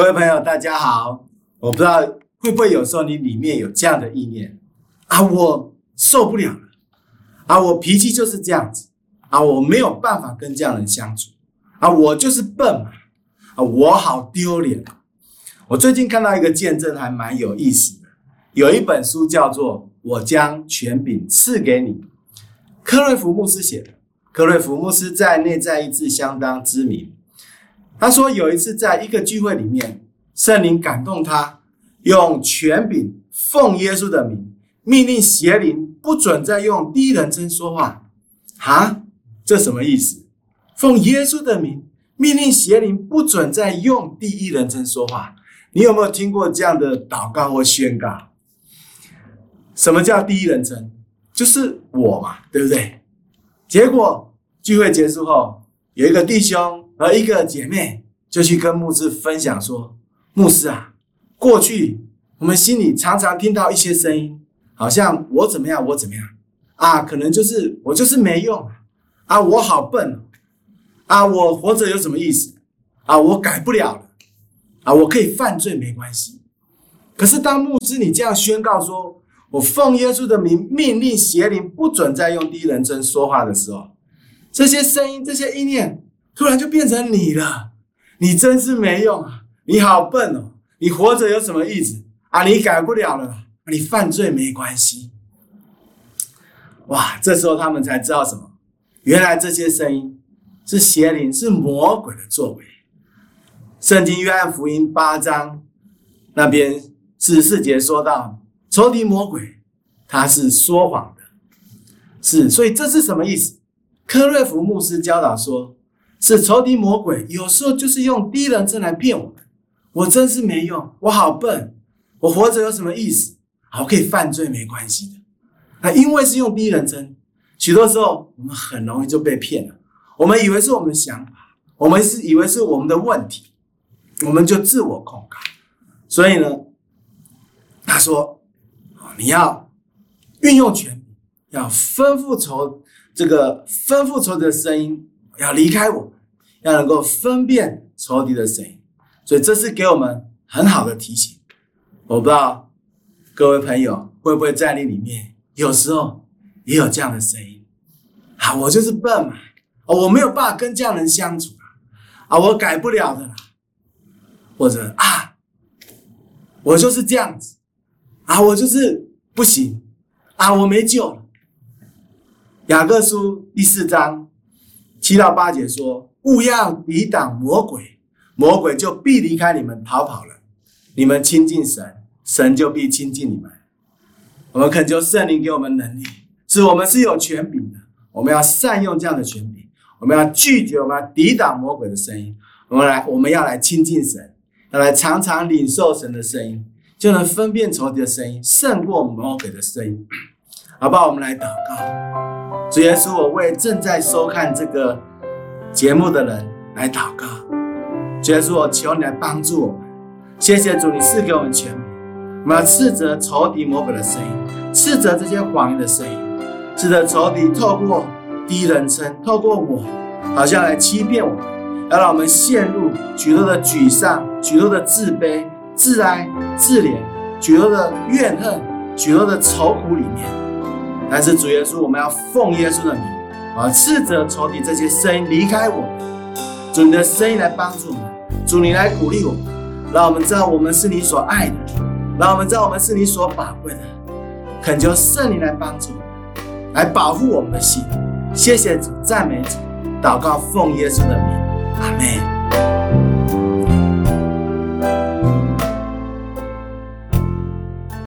各位朋友，大家好。我不知道会不会有时候你里面有这样的意念啊，我受不了了啊，我脾气就是这样子啊，我没有办法跟这样人相处啊，我就是笨嘛啊，我好丢脸。我最近看到一个见证，还蛮有意思的。有一本书叫做《我将权柄赐给你》，克瑞福牧师写的。克瑞福牧师在内在意志相当知名。他说有一次在一个聚会里面，圣灵感动他，用权柄奉耶稣的名，命令邪灵不准再用第一人称说话。啊，这什么意思？奉耶稣的名，命令邪灵不准再用第一人称说话。你有没有听过这样的祷告或宣告？什么叫第一人称？就是我嘛，对不对？结果聚会结束后，有一个弟兄。和一个姐妹就去跟牧师分享说：“牧师啊，过去我们心里常常听到一些声音，好像我怎么样，我怎么样啊？可能就是我就是没用啊，我好笨啊，我活着有什么意思啊？我改不了了啊，我可以犯罪没关系。可是当牧师你这样宣告说，我奉耶稣的名命令邪灵不准再用第一人称说话的时候，这些声音，这些意念。”突然就变成你了，你真是没用啊！你好笨哦！你活着有什么意思啊？你改不了了，你犯罪没关系。哇！这时候他们才知道什么？原来这些声音是邪灵，是魔鬼的作为。圣经约翰福音八章那边十四节说到，仇敌魔鬼他是说谎的，是，所以这是什么意思？科瑞福牧师教导说。是仇敌魔鬼，有时候就是用第一人称来骗我们。我真是没用，我好笨，我活着有什么意思？好，可以犯罪没关系的。那因为是用第一人称，许多时候我们很容易就被骗了。我们以为是我们的想法，我们是以为是我们的问题，我们就自我控告。所以呢，他说：你要运用权要吩咐仇这个吩咐仇的声音。要离开我，要能够分辨仇敌的声音，所以这是给我们很好的提醒。我不知道各位朋友会不会在你里面，有时候也有这样的声音啊，我就是笨嘛，我没有办法跟这样人相处啊，我改不了的啦，或者啊，我就是这样子啊，我就是不行啊，我没救了。雅各书第四章。七到八节说：“勿要抵挡魔鬼，魔鬼就必离开你们逃跑了。你们亲近神，神就必亲近你们。我们恳求圣灵给我们能力，是我们是有权柄的。我们要善用这样的权柄，我们要拒绝，我们要抵挡魔鬼的声音。我们来，我们要来亲近神，要来常常领受神的声音，就能分辨仇敌的声音，胜过魔鬼的声音。好不好？我们来祷告。”主耶稣，我为正在收看这个节目的人来祷告。主耶稣，我求你来帮助我们。谢谢主，你赐给我们权柄，我们要斥责仇敌魔鬼的声音，斥责这些谎言的声音，斥责仇敌透过第一人称，透过我，好像来欺骗我们，要让我们陷入许多的沮丧、许多的自卑、自哀、自怜、许多的怨恨、许多的愁苦里面。但是主耶稣，我们要奉耶稣的名，啊，斥责仇敌这些声音离开我们，主你的声音来帮助我们，主你来鼓励我们，让我们知道我们是你所爱的，让我们知道我们是你所宝贵的，恳求圣灵来帮助我们，来保护我们的心。谢谢主，赞美主，祷告奉耶稣的名，阿门。